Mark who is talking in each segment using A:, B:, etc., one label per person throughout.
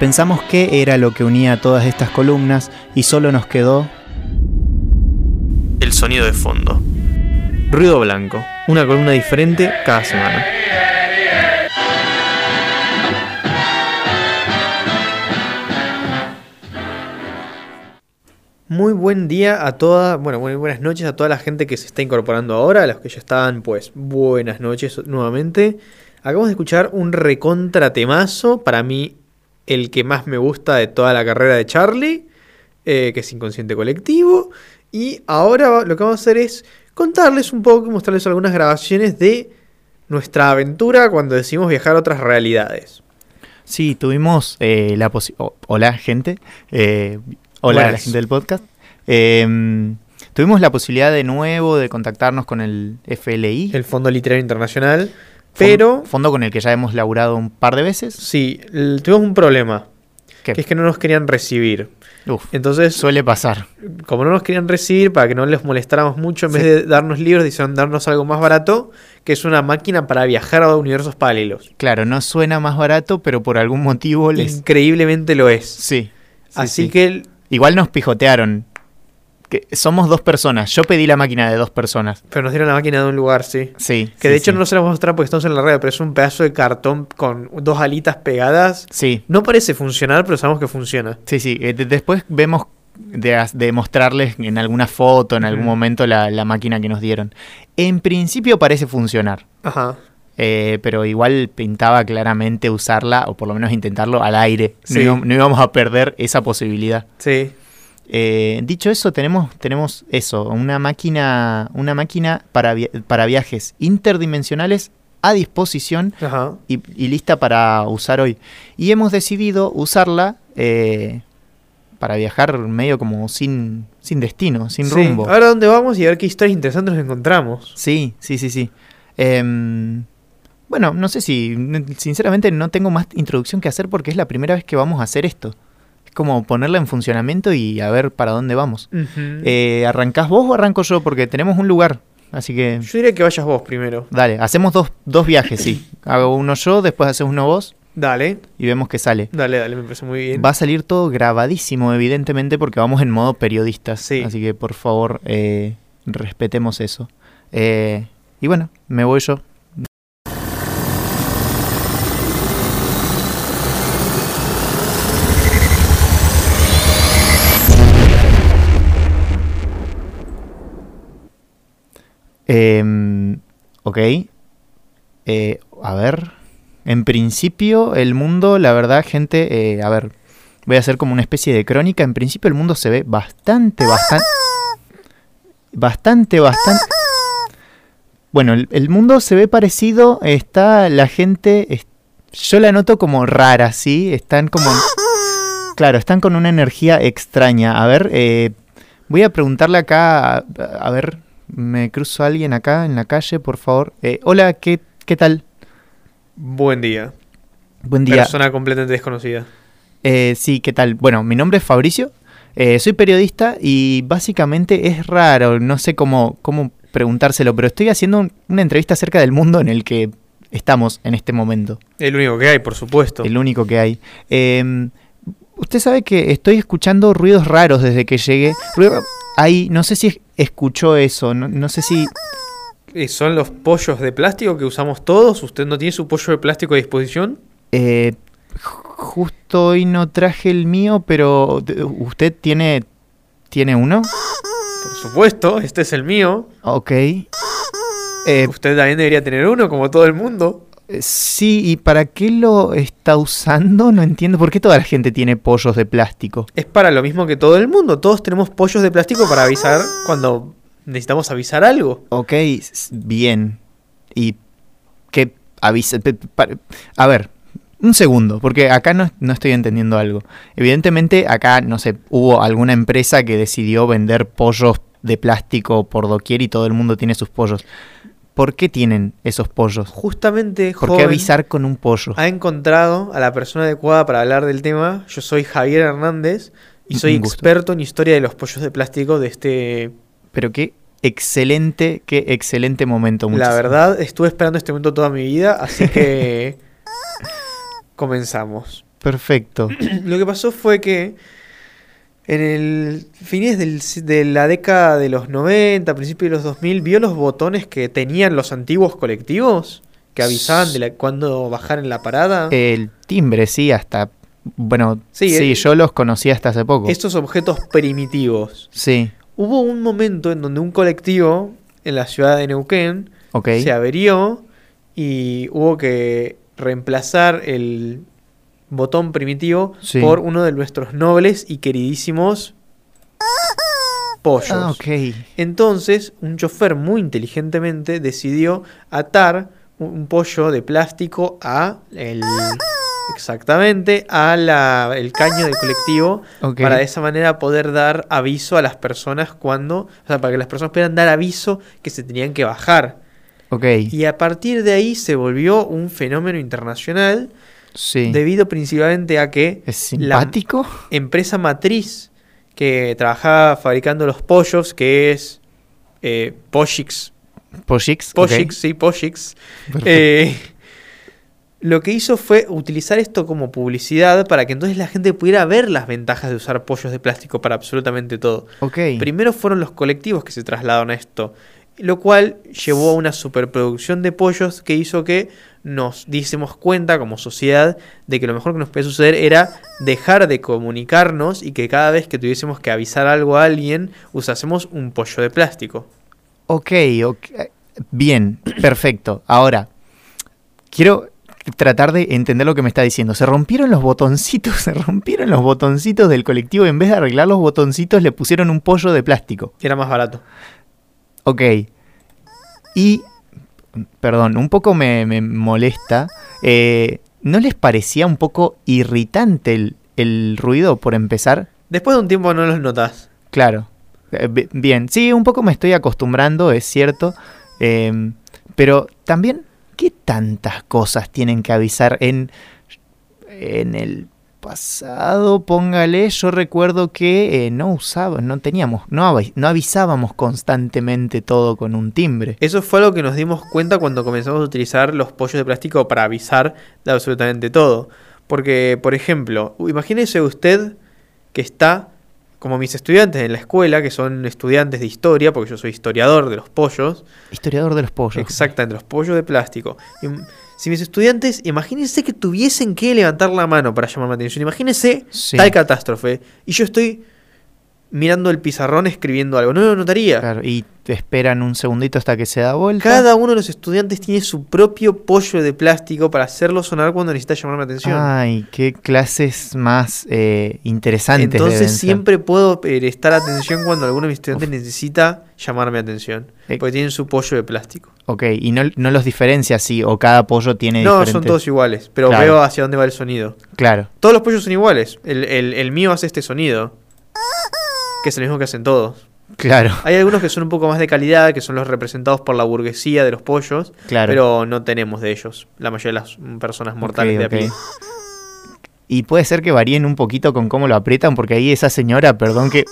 A: Pensamos qué era lo que unía todas estas columnas y solo nos quedó
B: el sonido de fondo. Ruido blanco, una columna diferente cada semana. Muy buen día a toda, bueno, muy buenas noches a toda la gente que se está incorporando ahora, a los que ya estaban, pues buenas noches nuevamente. Acabamos de escuchar un recontratemazo, para mí el que más me gusta de toda la carrera de Charlie, eh, que es Inconsciente Colectivo. Y ahora lo que vamos a hacer es contarles un poco, mostrarles algunas grabaciones de nuestra aventura cuando decidimos viajar a otras realidades.
A: Sí, tuvimos eh, la posibilidad... hola, gente. Eh, hola, la gente del podcast. Em, tuvimos la posibilidad de nuevo de contactarnos con el FLI.
B: El Fondo Literario Internacional. Pero...
A: Fondo con el que ya hemos laburado un par de veces.
B: Sí, tuvimos un problema. Que es que no nos querían recibir.
A: Entonces, suele pasar.
B: Como no nos querían recibir, para que no les molestáramos mucho, en vez de darnos libros, decidieron darnos algo más barato, que es una máquina para viajar a universos paralelos.
A: Claro, no suena más barato, pero por algún motivo les...
B: Increíblemente lo es.
A: Sí.
B: Así que...
A: Igual nos pijotearon que somos dos personas. Yo pedí la máquina de dos personas.
B: Pero nos dieron la máquina de un lugar, sí.
A: Sí.
B: Que de hecho no se la vamos a mostrar porque estamos en la red, pero es un pedazo de cartón con dos alitas pegadas.
A: Sí.
B: No parece funcionar, pero sabemos que funciona.
A: Sí, sí. Eh, después vemos de, mostrarles en alguna foto, en algún momento, la, máquina que nos dieron. En principio parece funcionar.
B: Ajá.
A: Eh, pero igual pintaba claramente usarla, o por lo menos intentarlo al aire. no íbamos a perder esa posibilidad.
B: Sí.
A: Eh, dicho eso, tenemos, tenemos eso, una máquina, una máquina para, para viajes interdimensionales a disposición y, lista para usar hoy. Y hemos decidido usarla eh, para viajar medio como sin, sin destino, sin rumbo.
B: Ahora dónde vamos y a ver qué historias interesantes nos encontramos.
A: Sí, sí, sí, sí. Em, bueno, no sé si, sinceramente no tengo más introducción que hacer porque es la primera vez que vamos a hacer esto como ponerla en funcionamiento y a ver para dónde vamos. Eh, ¿Arrancás vos o arranco yo? Porque tenemos un lugar. Así que.
B: Yo diría que vayas vos primero.
A: Dale, hacemos dos, dos viajes, sí. Hago uno yo, después haces uno vos.
B: Dale.
A: Y vemos qué sale.
B: Dale, dale, me parece muy bien.
A: Va a salir todo grabadísimo, evidentemente, porque vamos en modo periodistas. Sí. Así que por favor, eh, respetemos eso. Eh, y bueno, me voy yo. Eh, ok. A ver. En principio, el mundo, la verdad, gente, eh, a ver, voy a hacer como una especie de crónica. En principio, el mundo se ve bastante, bastante. Bastante, bastante. Bueno, el, mundo se ve parecido. Está la gente. yo la noto como rara, ¿sí? Están como. Claro, están con una energía extraña. A ver, eh, voy a preguntarle acá. a ver, me cruzo a alguien acá en la calle, por favor. Eh, hola, ¿qué, ¿qué tal?
B: Buen día.
A: Buen día.
B: Persona completamente desconocida.
A: Eh, sí, ¿qué tal? Bueno, mi nombre es Fabricio. Eh, soy periodista y básicamente es raro, no sé cómo, cómo preguntárselo, pero estoy haciendo una entrevista acerca del mundo en el que estamos en este momento.
B: El único que hay, por supuesto.
A: El único que hay. Em, usted sabe que estoy escuchando ruidos raros desde que llegué. Ahí, no sé si escuchó eso. No, sé si...
B: ¿Son los pollos de plástico que usamos todos? ¿Usted no tiene su pollo de plástico a disposición?
A: Eh, justo hoy no traje el mío, pero ¿usted tiene, tiene uno?
B: Por supuesto, este es el mío.
A: Ok.
B: Eh, usted también debería tener uno, como todo el mundo.
A: Eh, sí, ¿y para qué lo está usando? No entiendo. ¿Por qué toda la gente tiene pollos de plástico?
B: Es para lo mismo que todo el mundo. Todos tenemos pollos de plástico para avisar cuando necesitamos avisar algo.
A: Ok, bien. ¿Y qué avisa? A ver, un segundo, porque acá no, no, estoy entendiendo algo. Evidentemente acá, no sé, hubo alguna empresa que decidió vender pollos de plástico por doquier y todo el mundo tiene sus pollos. ¿Por qué tienen esos pollos?
B: Justamente,
A: ¿Por qué avisar con un pollo?
B: Ha encontrado a la persona adecuada para hablar del tema. Yo soy Javier Hernández y soy experto en historia de los pollos de plástico de este...
A: Pero qué excelente, qué excelente momento.
B: La verdad, estuve esperando este momento toda mi vida, así que comenzamos.
A: Perfecto.
B: Lo que pasó fue que en el fines del- de la década de los 90, principios de los 2000, vio los botones que tenían los antiguos colectivos que avisaban de la, cuando bajar en la parada.
A: El timbre, sí, hasta... Bueno,
B: Sí,
A: sí, yo los conocí hasta hace poco.
B: Estos objetos primitivos.
A: Sí,
B: Hubo un momento en donde un colectivo en la ciudad de Neuquén se averió y hubo que reemplazar el botón primitivo
A: Sí.
B: por uno de nuestros nobles y queridísimos pollos.
A: Ah, ok.
B: Entonces, un chofer muy inteligentemente decidió atar un, pollo de plástico a el exactamente a la, el caño del colectivo para de esa manera poder dar aviso a las personas cuando, o sea, para que las personas pudieran dar aviso que se tenían que bajar.
A: Ok,
B: Y a partir de ahí se volvió un fenómeno internacional
A: sí.
B: debido principalmente a que
A: ¿Es
B: la empresa matriz que trabajaba fabricando los pollos, que es eh, Poshix,
A: Poshix.
B: sí, Poshix, eh, lo que hizo fue utilizar esto como publicidad para que entonces la gente pudiera ver las ventajas de usar pollos de plástico para absolutamente todo.
A: ok.
B: Primero fueron los colectivos que se trasladaron a esto, lo cual llevó a una superproducción de pollos que hizo que nos diésemos cuenta como sociedad de que lo mejor que nos podía suceder era dejar de comunicarnos y que cada vez que tuviésemos que avisar algo a alguien usásemos un pollo de plástico.
A: Ok, ok. Bien, perfecto. Ahora, quiero tratar de entender lo que me está diciendo. Se rompieron los botoncitos, se rompieron los botoncitos del colectivo. y En vez de arreglar los botoncitos, le pusieron un pollo de plástico.
B: Era más barato.
A: Ok. Y, perdón, un poco me, me molesta. eh, ¿No les parecía un poco irritante el, el ruido por empezar?
B: Después de un tiempo no los notas.
A: Claro. Eh, bi- Bien, sí, un poco me estoy acostumbrando, es cierto. em, pero también, ¿qué tantas cosas tienen que avisar en, en el pasado? Póngale, yo recuerdo que eh, no usaba, no teníamos, no, avi- no avisábamos constantemente todo con un timbre.
B: Eso fue lo que nos dimos cuenta cuando comenzamos a utilizar los pollos de plástico para avisar de absolutamente todo. Porque, por ejemplo, imagínese usted que está, como mis estudiantes en la escuela, que son estudiantes de historia, porque yo soy historiador de los pollos,
A: Historiador de los pollos.
B: exactamente, los pollos de plástico. Si mis estudiantes, imagínense que tuviesen que levantar la mano para llamarme la atención, imagínense
A: Sí.
B: tal catástrofe, y yo estoy mirando el pizarrón escribiendo algo, no lo notaría.
A: Claro, y te esperan un segundito hasta que se da vuelta.
B: Cada uno de los estudiantes tiene su propio pollo de plástico para hacerlo sonar cuando necesita llamar mi atención.
A: Ay, qué clases más eh, interesantes.
B: Entonces siempre puedo prestar atención cuando alguno de mis estudiantes necesita llamarme atención.
A: Eh.
B: Porque tienen su pollo de plástico.
A: Ok, y no, no los diferencia así, o cada pollo tiene
B: No,
A: diferentes...
B: son todos iguales, pero
A: Claro.
B: veo hacia dónde va el sonido.
A: Claro,
B: Todos los pollos son iguales. El, el- el mío hace este sonido. Que es el mismo que hacen todos.
A: claro,
B: Hay algunos que son un poco más de calidad, que son los representados por la burguesía de los pollos.
A: claro.
B: Pero no tenemos de ellos. La mayoría de las personas mortales de a
A: ok.
B: pie.
A: Y puede ser que varíen un poquito con cómo lo aprietan, porque ahí esa señora, perdón que...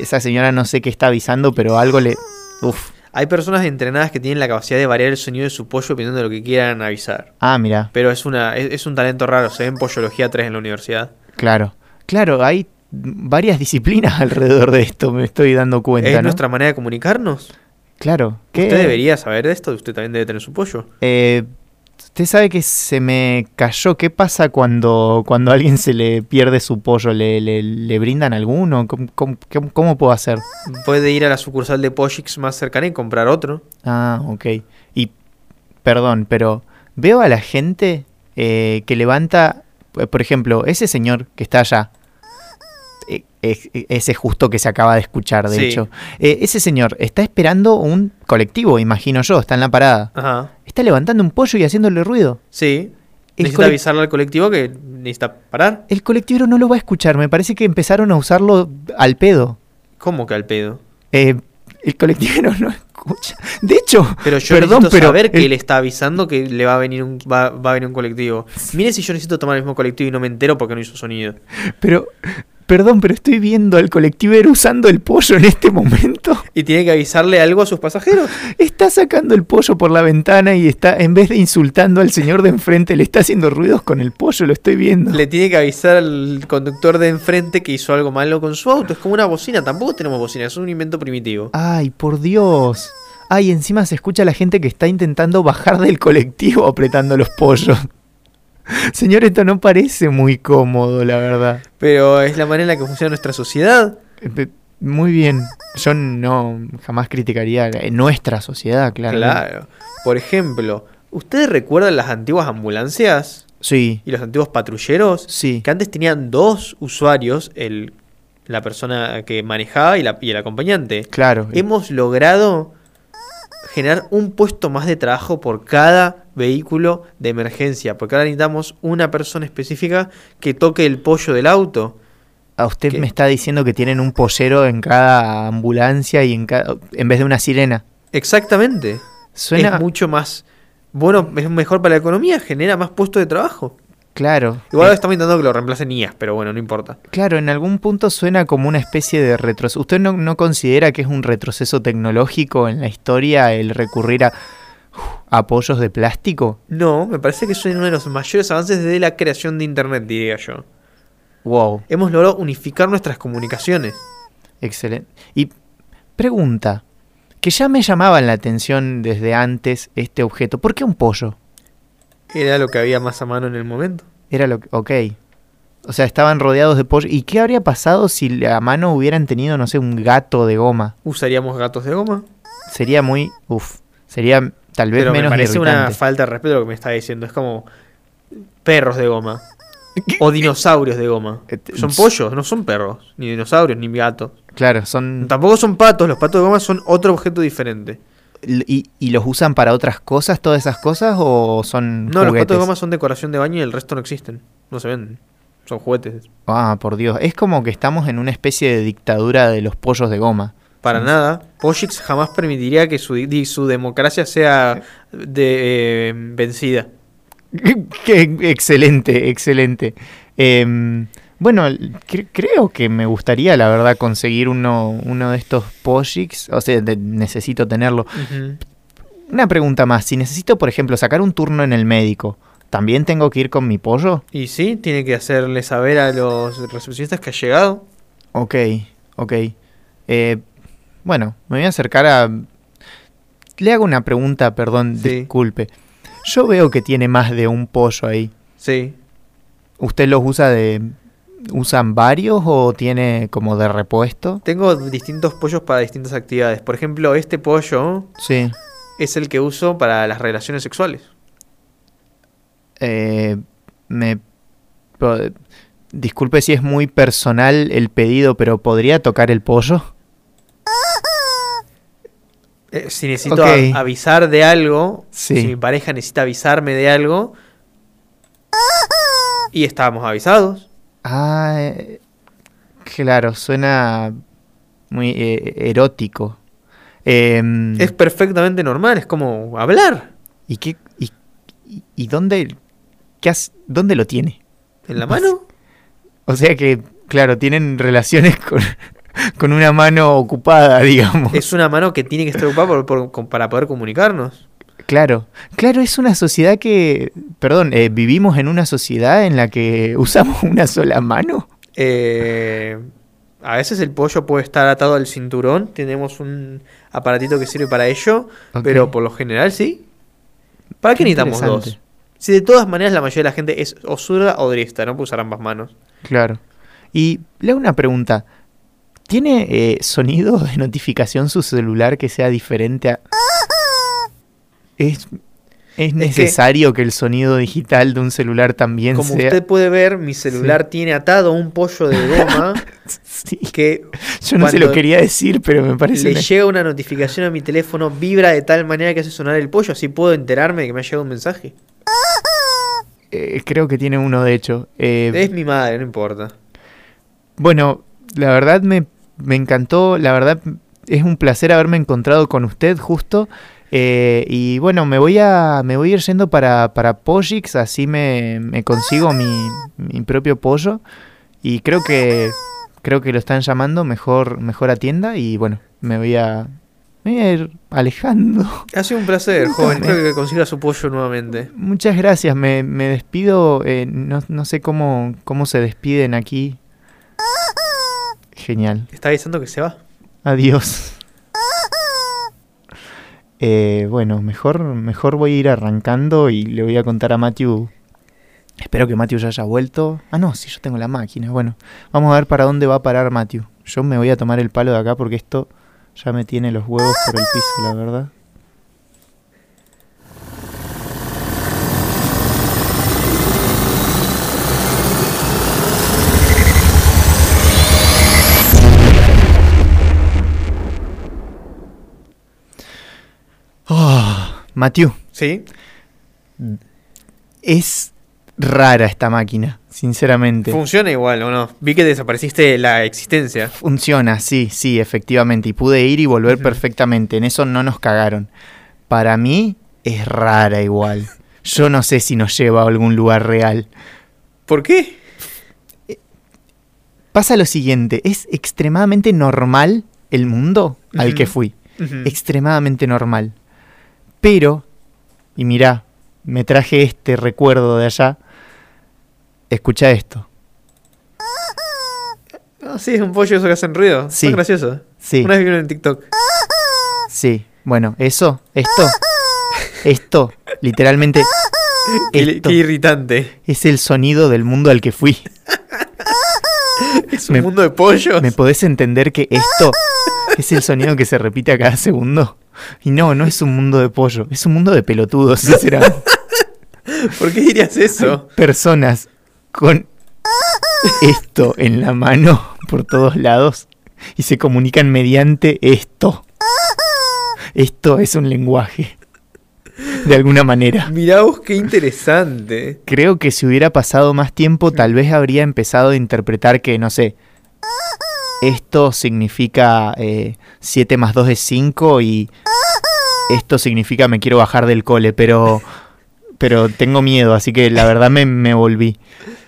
A: Esa señora no sé qué está avisando, pero algo le... Uf.
B: Hay personas entrenadas que tienen la capacidad de variar el sonido de su pollo dependiendo de lo que quieran avisar.
A: Ah, mira,
B: Pero es una es, es un talento raro. Se ve en Pollología 3 en la universidad.
A: claro. Claro, hay varias disciplinas alrededor de esto, me estoy dando cuenta,
B: ¿Es
A: ¿no?
B: nuestra manera de comunicarnos?
A: Claro. ¿qué?
B: Usted debería saber de esto. Usted también debe tener su pollo.
A: Eh, usted sabe que se me cayó. ¿Qué pasa cuando, cuando a alguien se le pierde su pollo? ¿Le, le, le brindan alguno? ¿Cómo, cómo, puedo hacer?
B: Puede ir a la sucursal de Poshix más cercana y comprar otro.
A: Ah, ok. Y, perdón, pero veo a la gente eh, que levanta, eh, por ejemplo, ese señor que está allá. Ese justo que se acaba de escuchar, de
B: Sí.
A: hecho. Eh, ese señor está esperando un colectivo, imagino yo, está en la parada.
B: Ajá.
A: Está levantando un pollo y haciéndole ruido.
B: Sí.
A: El
B: Necesita avisarle al colectivo que necesita parar.
A: El colectivero no lo va a escuchar, me parece que empezaron a usarlo al pedo.
B: ¿Cómo que al pedo?
A: Eh, el colectivero no escucha. De hecho,
B: Pero yo
A: perdón,
B: necesito
A: pero
B: saber que
A: el-
B: él está avisando que le va a venir un va, va a venir un colectivo. Mire si yo necesito tomar el mismo colectivo y no me entero porque no hizo sonido.
A: pero, Perdón, pero estoy viendo al colectivero usando el pollo en este momento.
B: Y tiene que avisarle algo a sus pasajeros.
A: Está sacando el pollo por la ventana y está, en vez de insultando al señor de enfrente, le está haciendo ruidos con el pollo, lo estoy viendo.
B: Le tiene que avisar al conductor de enfrente que hizo algo malo con su auto. Es como una bocina, tampoco tenemos bocina, es un invento primitivo.
A: Ay, por Dios. Ay, encima se escucha a la gente que está intentando bajar del colectivo apretando los pollos. Señor, esto no parece muy cómodo, la verdad.
B: Pero es la manera en la que funciona nuestra sociedad.
A: Eh, Muy bien. Yo no jamás criticaría en nuestra sociedad, claro.
B: Claro. Por ejemplo, ¿ustedes recuerdan las antiguas ambulancias
A: Sí,
B: y los antiguos patrulleros?
A: sí.
B: Que antes tenían dos usuarios, el, la persona que manejaba y, la, y el acompañante.
A: Claro.
B: Hemos logrado generar un puesto más de trabajo por cada vehículo de emergencia, porque ahora necesitamos una persona específica que toque el pollo del auto.
A: A usted
B: ¿Qué?
A: me está diciendo que tienen un pollero en cada ambulancia y en cada, en vez de una sirena.
B: Exactamente.
A: Suena
B: Es mucho más bueno, es mejor para la economía, genera más puestos de trabajo.
A: claro.
B: Igual
A: eh,
B: estamos intentando que lo reemplacen IAS, pero bueno, no importa.
A: Claro, en algún punto suena como una especie de retroceso. ¿Usted no, no considera que es un retroceso tecnológico en la historia el recurrir a apoyos de plástico?
B: No, me parece que es uno de los mayores avances desde la creación de Internet, diría yo.
A: Wow,
B: Hemos logrado unificar nuestras comunicaciones.
A: excelente. Y pregunta, que ya me llamaban la atención desde antes este objeto. ¿Por qué un pollo?
B: Era lo que había más a mano en el momento.
A: Era lo que... Ok. O sea, estaban rodeados de pollo. ¿Y qué habría pasado si a mano hubieran tenido, no sé, un gato de goma?
B: ¿Usaríamos gatos de goma?
A: Sería muy... Uf. Sería tal vez
B: Pero me
A: menos
B: parece una falta de respeto lo que me está diciendo. Es como perros de goma. O dinosaurios de goma.
A: Eh, te-
B: Son pollos, no son perros. Ni dinosaurios, ni gatos.
A: Claro, son...
B: Tampoco son patos. Los patos de goma son otro objeto diferente.
A: ¿Y, y los usan para otras cosas, todas esas cosas, o son
B: No, los patos de goma son decoración de baño y el resto no existen. No se venden. Son juguetes.
A: Ah, por Dios. Es como que estamos en una especie de dictadura de los pollos de goma.
B: Para
A: Sí.
B: nada. Poshix jamás permitiría que su, democracia sea de, eh, vencida.
A: Qué excelente, excelente. Em, bueno, cre- creo que me gustaría, la verdad, conseguir uno, uno de estos Poshix. O sea, de- necesito tenerlo. Una pregunta más. Si necesito, por ejemplo, sacar un turno en el médico, ¿también tengo que ir con mi pollo?
B: Y sí, tiene que hacerle saber a los recepcionistas que ha llegado.
A: Ok, ok. Eh, bueno, me voy a acercar a... Le hago una pregunta, perdón,
B: Sí.
A: disculpe. Yo veo que tiene más de un pollo ahí.
B: Sí.
A: ¿Usted los usa de... ¿Usan varios o tiene como de repuesto?
B: Tengo distintos pollos para distintas actividades. Por ejemplo, este pollo
A: Sí.
B: es el que uso para las relaciones sexuales.
A: Eh, me... Disculpe si es muy personal el pedido, pero ¿podría tocar el pollo?
B: Eh, si necesito a- avisar de algo,
A: Sí.
B: si mi pareja necesita avisarme de algo, y estábamos avisados.
A: Ah, eh, claro, suena muy eh, erótico. Em,
B: Es perfectamente normal, es como hablar
A: ¿Y qué y, dónde qué dónde lo tiene?
B: en la mano.
A: O sea que, claro, tienen relaciones con, con una mano ocupada, digamos.
B: Es una mano que tiene que estar ocupada por- por- con- para poder comunicarnos.
A: Claro, claro, es una sociedad que, perdón, eh, vivimos en una sociedad en la que usamos una sola mano.
B: Eh, a veces el pollo puede estar atado al cinturón, tenemos un aparatito que sirve para ello, pero por lo general sí. ¿Para qué,
A: Qué
B: necesitamos dos? Si de todas maneras la mayoría de la gente es o zurda o derecha, no puede usar ambas manos.
A: Claro. Y le hago una pregunta. ¿Tiene eh, sonido de notificación su celular que sea diferente a... ¿Es, es necesario que... el sonido digital de un celular también
B: Como
A: sea...
B: usted puede ver, mi celular tiene atado un pollo de goma
A: Sí,
B: que
A: Yo no se lo quería decir, pero me parece...
B: le
A: una-
B: llega una notificación a mi teléfono, vibra de tal manera que hace sonar el pollo, así puedo enterarme de que me ha llegado un mensaje.
A: eh, creo que tiene uno, de hecho. Eh,
B: Es mi madre, no importa.
A: Bueno, la verdad me, me encantó, la verdad es un placer haberme encontrado con usted justo. eh, y bueno, me voy a me voy a ir yendo para, para Pojix, así me, me consigo mi, mi propio pollo. Y creo que creo que lo están llamando, mejor, mejor atienda y bueno, me voy a, me voy a ir alejando.
B: Ha sido un placer, joven. Espero que consiga su pollo nuevamente.
A: Muchas gracias, me, me despido, eh, no, no sé cómo, cómo se despiden aquí. Genial.
B: ¿Está avisando que se va?
A: Adiós. Eh, bueno, mejor, mejor voy a ir arrancando y le voy a contar a Matthew. Espero que Matthew ya haya vuelto. Ah, no, sí, yo tengo la máquina. Bueno, vamos a ver para dónde va a parar Matthew. Yo me voy a tomar el palo de acá porque esto ya me tiene los huevos por el piso, la verdad. Oh, Matthew,
B: ¿Sí?
A: es rara esta máquina, sinceramente.
B: Funciona igual, ¿o no? Vi que desapareciste de la existencia.
A: Funciona, sí, sí, efectivamente. Y pude ir y volver perfectamente. En eso no nos cagaron. Para mí es rara igual. Yo no sé si nos lleva a algún lugar real.
B: ¿Por qué?
A: Pasa lo siguiente, es extremadamente normal el mundo al que fui. Extremadamente normal. Pero, y mirá, me traje este recuerdo de allá. Escucha esto.
B: Ah, sí, es un pollo eso que hacen ruido.
A: Sí.
B: Son graciosos.
A: Sí.
B: Una vez vi uno en TikTok.
A: Sí, bueno, eso, esto, esto, literalmente,
B: Qué,
A: esto
B: qué irritante.
A: es el sonido del mundo al que fui.
B: Es un
A: Me-
B: mundo de pollos.
A: ¿Me podés entender que esto es el sonido que se repite a cada segundo? Y no, no es un mundo de pollo, es un mundo de pelotudos, sinceramente.
B: ¿Por qué dirías eso?
A: Personas con esto en la mano por todos lados y se comunican mediante esto. Esto es un lenguaje, de alguna manera.
B: Mirá vos qué interesante.
A: Creo que si hubiera pasado más tiempo, tal vez habría empezado a interpretar que, no sé, esto significa 7 más 2 es 5 y esto significa me quiero bajar del cole, pero, pero tengo miedo, así que la verdad me, me volví.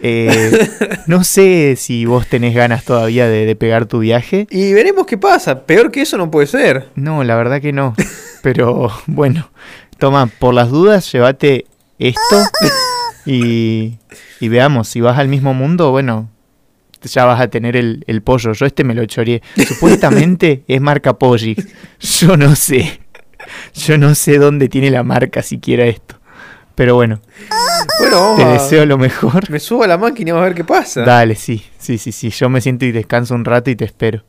A: Eh, no sé si vos tenés ganas todavía de, de pegar tu viaje.
B: Y veremos qué pasa. Peor que eso no puede ser.
A: No, la verdad que no. Pero bueno, toma, por las dudas, llévate esto y, y veamos, si vas al mismo mundo, bueno, ya vas a tener el, el pollo. Yo este me lo choreé. Supuestamente es marca Pollix. Yo no sé. Yo no sé dónde tiene la marca siquiera esto. Pero bueno,
B: Bueno,
A: te deseo lo mejor.
B: Me subo a la máquina y vamos a ver qué pasa.
A: Dale, sí, sí, sí, sí. Yo me siento y descanso un rato y te espero.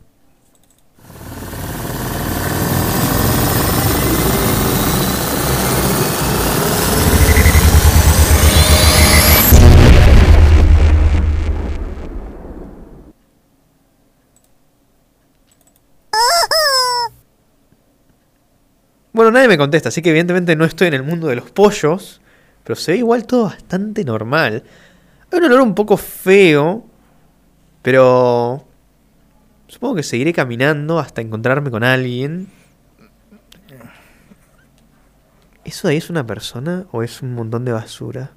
B: Bueno, nadie me contesta, así que evidentemente no estoy en el mundo de los pollos. Pero se ve igual todo bastante normal. Hay un olor un poco feo. Pero... Supongo que seguiré caminando hasta encontrarme con alguien. ¿Eso de ahí es una persona o es un montón de basura?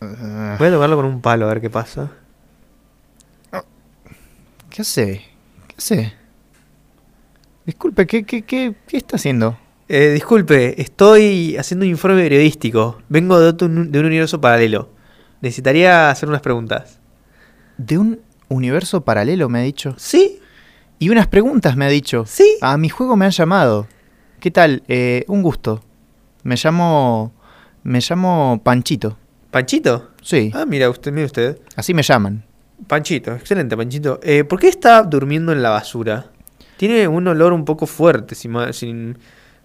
B: Voy a tocarlo con un palo a ver qué pasa.
A: ¿Qué hace? ¿Qué hace? Disculpe, ¿qué, qué, qué, qué está haciendo?
B: Eh, disculpe, estoy haciendo un informe periodístico. Vengo de, otro- de un universo paralelo. Necesitaría hacer unas preguntas.
A: De un universo paralelo, me ha dicho.
B: ¿Sí?
A: Y unas preguntas, me ha dicho.
B: ¿Sí?
A: A mi juego me han llamado. ¿Qué tal? Eh, un gusto. Me llamo... Me llamo Panchito.
B: ¿Panchito?
A: Sí,
B: Ah, mira usted, mire usted.
A: así me llaman.
B: Panchito, excelente, Panchito. Eh, ¿Por qué está durmiendo en la basura? Tiene un olor un poco fuerte, si, ma-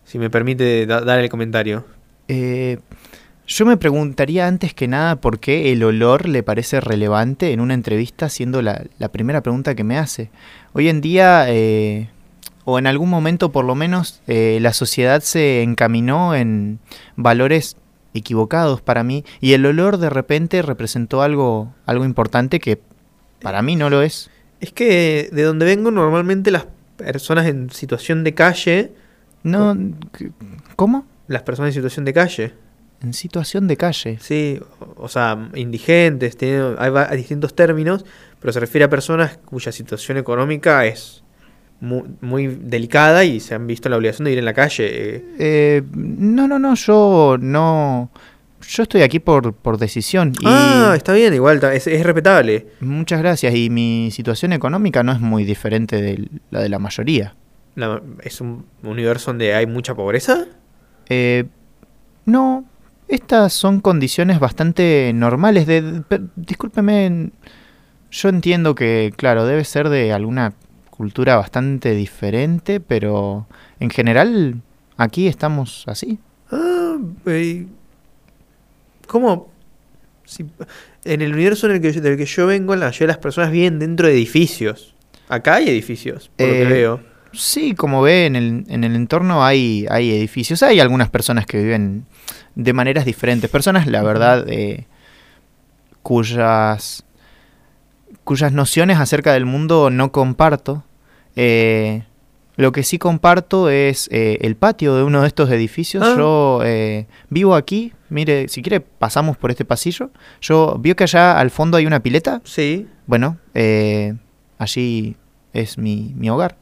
B: si, me permite da- dar el comentario.
A: Eh, yo me preguntaría antes que nada por qué el olor le parece relevante en una entrevista, siendo la, la primera pregunta que me hace. Hoy en día, eh, o en algún momento por lo menos, eh, la sociedad se encaminó en valores equivocados para mí y el olor de repente representó algo, algo importante que para mí no lo es.
B: Es que de donde vengo normalmente las personas en situación de calle,
A: No, ¿Cómo?
B: las personas en situación de calle,
A: En situación de calle.
B: sí, o sea, indigentes, tiene, hay, va- hay distintos términos, pero se refiere a personas cuya situación económica es muy, muy delicada y se han visto en la obligación de ir en la calle. eh.
A: Eh, no, no, no, yo no... Yo estoy aquí por, por decisión y
B: Ah, está bien, igual, es, es respetable.
A: muchas gracias. Y mi situación económica no es muy diferente de la de la mayoría.
B: La- ¿Es un universo donde hay mucha pobreza?
A: Eh, no, estas son condiciones bastante normales. De, de- per- discúlpeme, yo entiendo que, claro, debe ser de alguna cultura bastante diferente, pero en general aquí estamos así.
B: Ah, eh, ¿cómo? Si- en el universo en el que, del que yo vengo, la mayoría de las personas viven dentro de edificios. Acá hay edificios, por lo
A: Eh,
B: que veo.
A: Sí, como ve, en el, en el entorno hay, hay edificios. Hay algunas personas que viven de maneras diferentes. Personas, la verdad, eh, cuyas, cuyas nociones acerca del mundo no comparto. Eh, lo que sí comparto es eh, el patio de uno de estos edificios.
B: Ah.
A: Yo eh, vivo aquí. Mire, si quiere, pasamos por este pasillo. Yo vio que allá al fondo hay una pileta.
B: Sí.
A: Bueno, eh, allí es mi, mi hogar.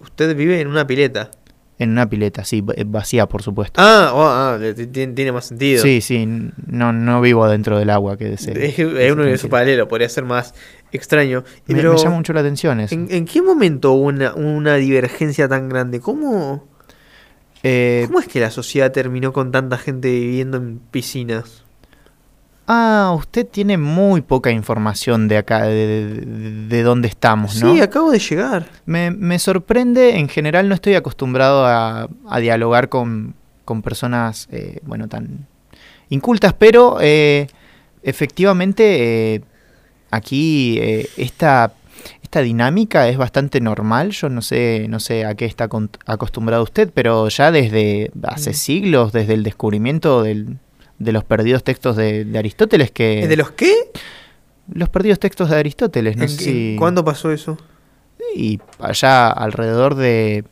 B: Usted vive en una pileta.
A: En una pileta, sí, v- vacía, por supuesto.
B: Ah, oh, ah, ti- tiene, tiene más sentido.
A: Sí, sí, no, no vivo dentro del agua, que desee.
B: es, es un universo paralelo, podría ser más extraño.
A: Me,
B: pero,
A: me llama mucho la atención eso.
B: ¿en, en qué momento hubo una, una divergencia tan grande? ¿Cómo,
A: Eh,
B: ¿Cómo es que la sociedad terminó con tanta gente viviendo en piscinas?
A: Ah, usted tiene muy poca información de acá, de, de, de dónde estamos, ¿no?
B: Sí, acabo de llegar.
A: Me, me sorprende, en general no estoy acostumbrado a, a dialogar con, con personas, eh, bueno, tan incultas, pero eh, efectivamente eh, aquí esta, esta dinámica es bastante normal. Yo no sé, no sé a qué está acostumbrado usted, pero ya desde hace
B: Mm.
A: siglos, desde el descubrimiento del- de los perdidos textos de, de Aristóteles, que...
B: ¿De los qué?
A: Los perdidos textos de Aristóteles, no
B: ¿En
A: sé si...
B: ¿Cuándo pasó eso?
A: Y allá alrededor de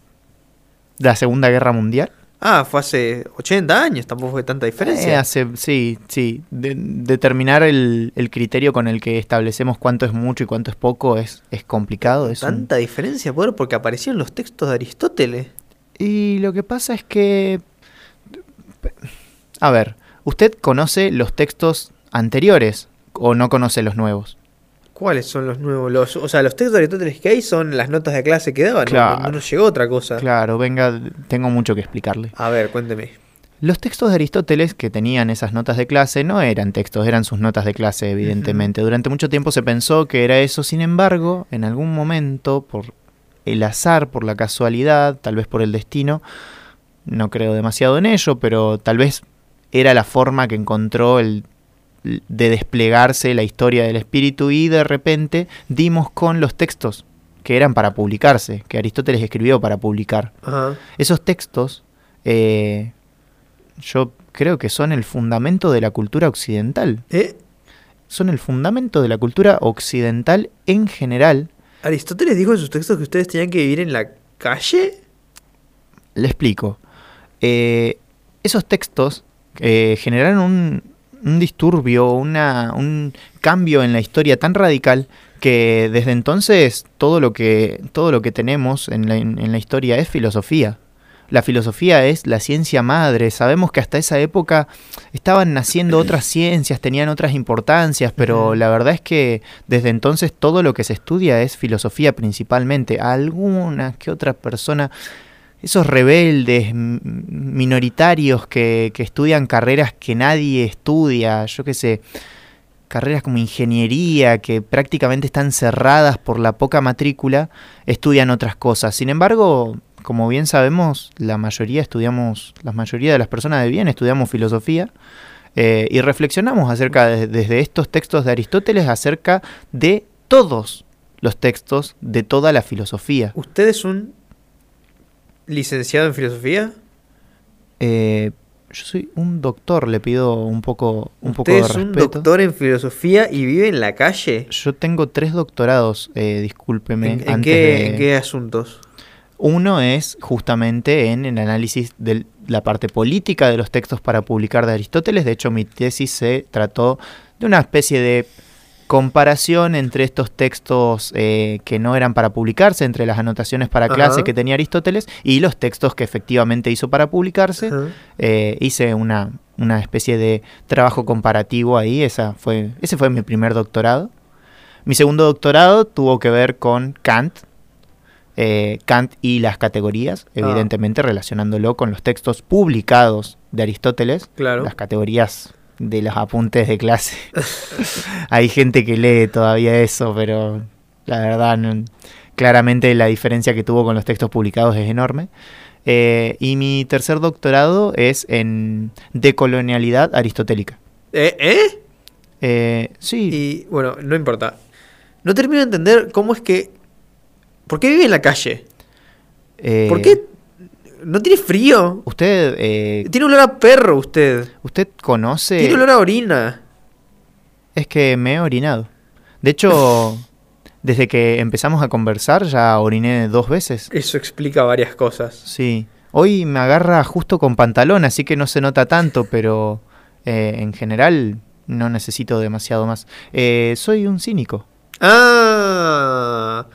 A: la Segunda Guerra Mundial.
B: Ah, fue hace 80 años, tampoco fue tanta
A: Eh,
B: diferencia.
A: hace, sí, sí. De- determinar el, el criterio con el que establecemos cuánto es mucho y cuánto es poco es, es complicado. Es un-
B: ¿Tanta diferencia, poder? Porque aparecieron los textos de Aristóteles.
A: Y lo que pasa es que... A ver, ¿usted conoce los textos anteriores o no conoce los nuevos?
B: ¿Cuáles son los nuevos? Los, o sea, los textos de Aristóteles que hay son las notas de clase que daban.
A: Claro.
B: No, nos llegó otra cosa.
A: Claro, venga, tengo mucho que explicarle.
B: A ver, cuénteme.
A: Los textos de Aristóteles que tenían esas notas de clase no eran textos, eran sus notas de clase, evidentemente. Durante mucho tiempo se pensó que era eso, sin embargo, en algún momento, por el azar, por la casualidad, tal vez por el destino, no creo demasiado en ello, pero tal vez era la forma que encontró el de desplegarse la historia del espíritu y de repente dimos con los textos que eran para publicarse, que Aristóteles escribió para publicar.
B: Ajá.
A: Esos textos, eh, yo creo que son el fundamento de la cultura occidental.
B: ¿Eh?
A: Son el fundamento de la cultura occidental en general.
B: ¿Aristóteles dijo en sus textos que ustedes tenían que vivir en la calle?
A: Le explico. Eh, esos textos eh, generaron un, un disturbio, una, un cambio en la historia tan radical que desde entonces todo lo que, todo lo que tenemos en la, en la historia es filosofía. La filosofía es la ciencia madre. Sabemos que hasta esa época estaban naciendo otras ciencias, tenían otras importancias, pero la verdad es que desde entonces todo lo que se estudia es filosofía principalmente. Alguna que otra persona, esos rebeldes minoritarios que, que estudian carreras que nadie estudia, yo qué sé, carreras como ingeniería que prácticamente están cerradas por la poca matrícula, estudian otras cosas. Sin embargo, como bien sabemos, la mayoría estudiamos, la mayoría de las personas de bien estudiamos filosofía eh, y reflexionamos acerca de- desde estos textos de Aristóteles acerca de todos los textos de toda la filosofía.
B: ¿Usted es un licenciado en filosofía?
A: Eh, yo soy un doctor, le pido un poco, un poco
B: ¿Usted
A: de
B: es un doctor en filosofía y vive en la calle?
A: Yo tengo tres doctorados, eh, discúlpeme.
B: ¿En, en
A: antes
B: qué,
A: de-
B: en qué asuntos?
A: Uno es justamente en el análisis de la parte política de los textos para publicar de Aristóteles. De hecho, mi tesis se trató de una especie de comparación entre estos textos eh, que no eran para publicarse, entre las anotaciones para clase que tenía Aristóteles y los textos que efectivamente hizo para publicarse. Eh, hice una, una especie de trabajo comparativo ahí, esa fue, ese fue mi primer doctorado. Mi segundo doctorado tuvo que ver con Kant, eh, Kant y las categorías,
B: Ah.
A: evidentemente relacionándolo con los textos publicados de Aristóteles,
B: Claro.
A: las categorías de los apuntes de clase. Hay gente que lee todavía eso, pero la verdad, no- claramente la diferencia que tuvo con los textos publicados es enorme. Eh, y mi tercer doctorado es en decolonialidad aristotélica.
B: ¿Eh? ¿Eh?
A: Eh, sí,
B: Y bueno, no importa. No termino de entender cómo es que. ¿Por qué vive en la calle?
A: eh,
B: ¿Por qué no tiene frío?
A: ¿Usted, eh,
B: Tiene olor a perro usted.
A: usted conoce?
B: Tiene olor a orina.
A: Es que me he orinado. De hecho, desde que empezamos a conversar ya oriné dos veces.
B: Eso explica varias cosas.
A: Sí. Hoy me agarra justo con pantalón, así que no se nota tanto, pero eh, en general no necesito demasiado más. Eh, soy un cínico.
B: Ah.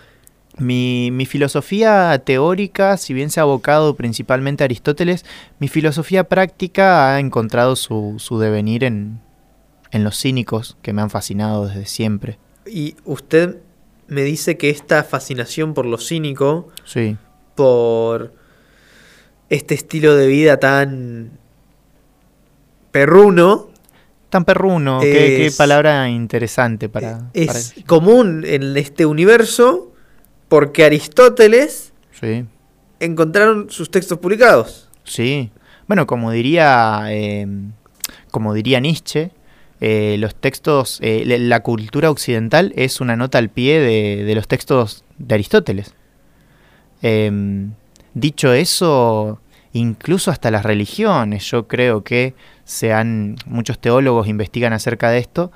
A: Mi, mi filosofía teórica, si bien se ha abocado principalmente a Aristóteles, mi filosofía práctica ha encontrado su, su devenir en, en los cínicos que me han fascinado desde siempre.
B: Y usted me dice que esta fascinación por lo cínico,
A: Sí.
B: por este estilo de vida tan perruno,
A: Tan perruno, qué, palabra interesante para...
B: es
A: para-
B: común en este universo porque Aristóteles
A: Sí.
B: encontraron sus textos publicados.
A: Sí. Bueno, como diría, eh, como diría Nietzsche, eh, los textos, eh, la- cultura occidental es una nota al pie de, de los textos de Aristóteles. Em, dicho eso, incluso hasta las religiones, yo creo que se han, muchos teólogos investigan acerca de esto.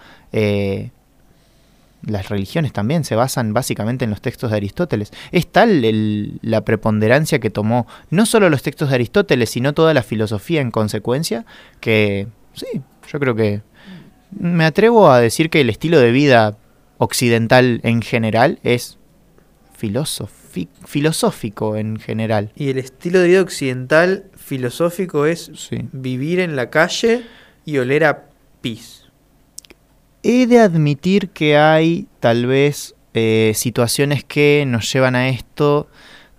A: Las religiones también se basan básicamente en los textos de Aristóteles. Es tal el- la preponderancia que tomó no solo los textos de Aristóteles, sino toda la filosofía en consecuencia, que sí, yo creo que me atrevo a decir que el estilo de vida occidental en general es filosófico en general.
B: Y el estilo de vida occidental filosófico es
A: Sí.
B: vivir en la calle y oler a pis.
A: He de admitir que hay tal vez eh, situaciones que nos llevan a esto,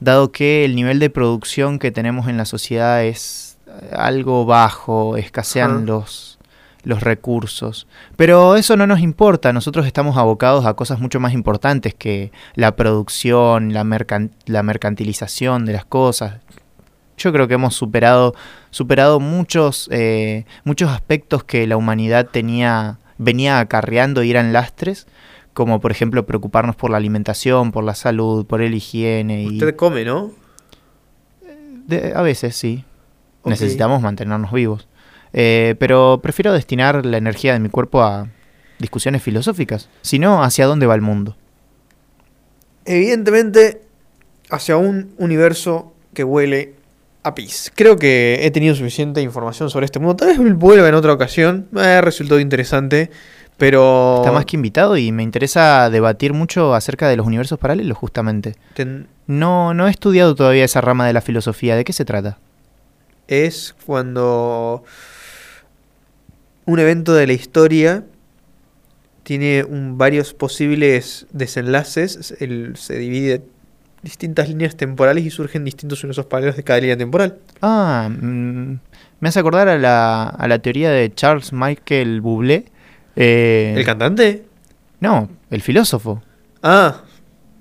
A: dado que el nivel de producción que tenemos en la sociedad es eh, algo bajo, escasean los, los recursos. Pero eso no nos importa, nosotros estamos abocados a cosas mucho más importantes que la producción, la, mercan- la mercantilización de las cosas. Yo creo que hemos superado, superado muchos, eh, muchos aspectos que la humanidad tenía, venía acarreando y eran lastres, como por ejemplo preocuparnos por la alimentación, por la salud, por el higiene. Y
B: Usted come, ¿no?
A: de- a veces sí, necesitamos mantenernos vivos. Eh, pero prefiero destinar la energía de mi cuerpo a discusiones filosóficas, si no, hacia dónde va el mundo.
B: Evidentemente, hacia un universo que huele a pis. Creo que he tenido suficiente información sobre este mundo. Tal vez vuelva en otra ocasión. Me ha resultado interesante. Pero.
A: Está más que invitado y me interesa debatir mucho acerca de los universos paralelos, justamente.
B: ten-
A: No, no he estudiado todavía esa rama de la filosofía. ¿De qué se trata?
B: es cuando un evento de la historia tiene un- varios posibles desenlaces. el- se divide distintas líneas temporales y surgen distintos universos paralelos de cada línea temporal.
A: Ah, mm, me hace acordar a la, a la teoría de Charles Michael Bublé. eh,
B: ¿El cantante?
A: no, el filósofo.
B: Ah,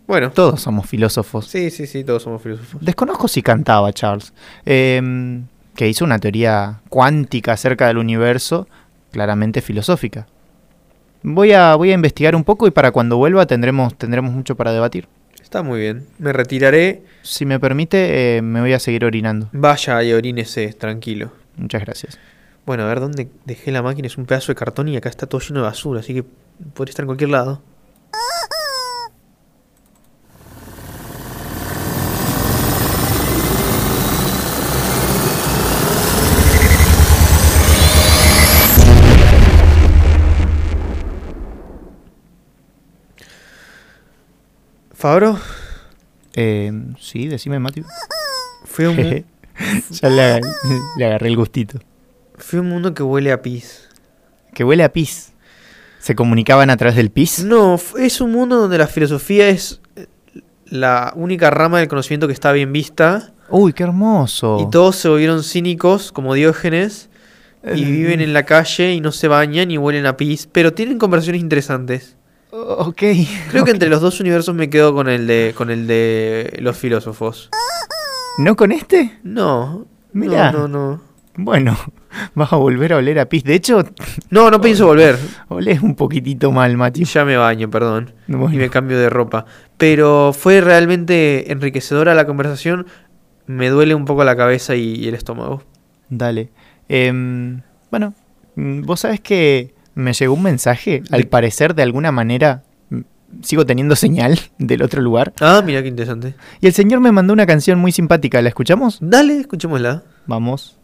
B: bueno.
A: Todos somos filósofos.
B: Sí, sí, sí, todos somos filósofos.
A: Desconozco si cantaba Charles. Em, que hizo una teoría cuántica acerca del universo, claramente filosófica. Voy a, voy a investigar un poco y para cuando vuelva tendremos, tendremos mucho para debatir.
B: Está muy bien. Me retiraré.
A: Si me permite, eh, me voy a seguir orinando.
B: Vaya y orínese, tranquilo.
A: Muchas gracias.
B: Bueno, a ver dónde dejé la máquina. Es un pedazo de cartón y acá está todo lleno de basura, así que podría estar en cualquier lado. Fabro,
A: Eh, sí, decime,
B: fui a un,
A: ya le, agarré- le agarré el gustito.
B: fui a un mundo que huele a pis.
A: Que huele a pis. ¿Se comunicaban a través del pis?
B: No, es un mundo donde la filosofía es eh, la única rama del conocimiento que está bien vista.
A: Uy, qué hermoso.
B: Y todos se volvieron cínicos, como Diógenes, y
A: Eh,
B: viven en la calle y no se bañan y huelen a pis, pero tienen conversaciones interesantes.
A: Oh, Ok.
B: Creo que entre los dos universos me quedo con el de con el de los filósofos.
A: ¿No con este?
B: No,
A: Mirá.
B: no, no, no.
A: Bueno, vas a volver a oler a pis. De hecho,
B: No, no pienso volver.
A: olés un poquitito mal, Matthew.
B: Ya me baño, perdón.
A: Bueno.
B: Y me cambio de ropa. Pero fue realmente enriquecedora la conversación. Me duele un poco la cabeza y, y el estómago.
A: Dale. Em, bueno, mm, vos sabés que me llegó un mensaje, al parecer de alguna manera sigo teniendo señal del otro lugar.
B: Ah, mira qué interesante.
A: Y el señor me mandó una canción muy simpática, ¿la escuchamos?
B: Dale, escuchémosla.
A: Vamos.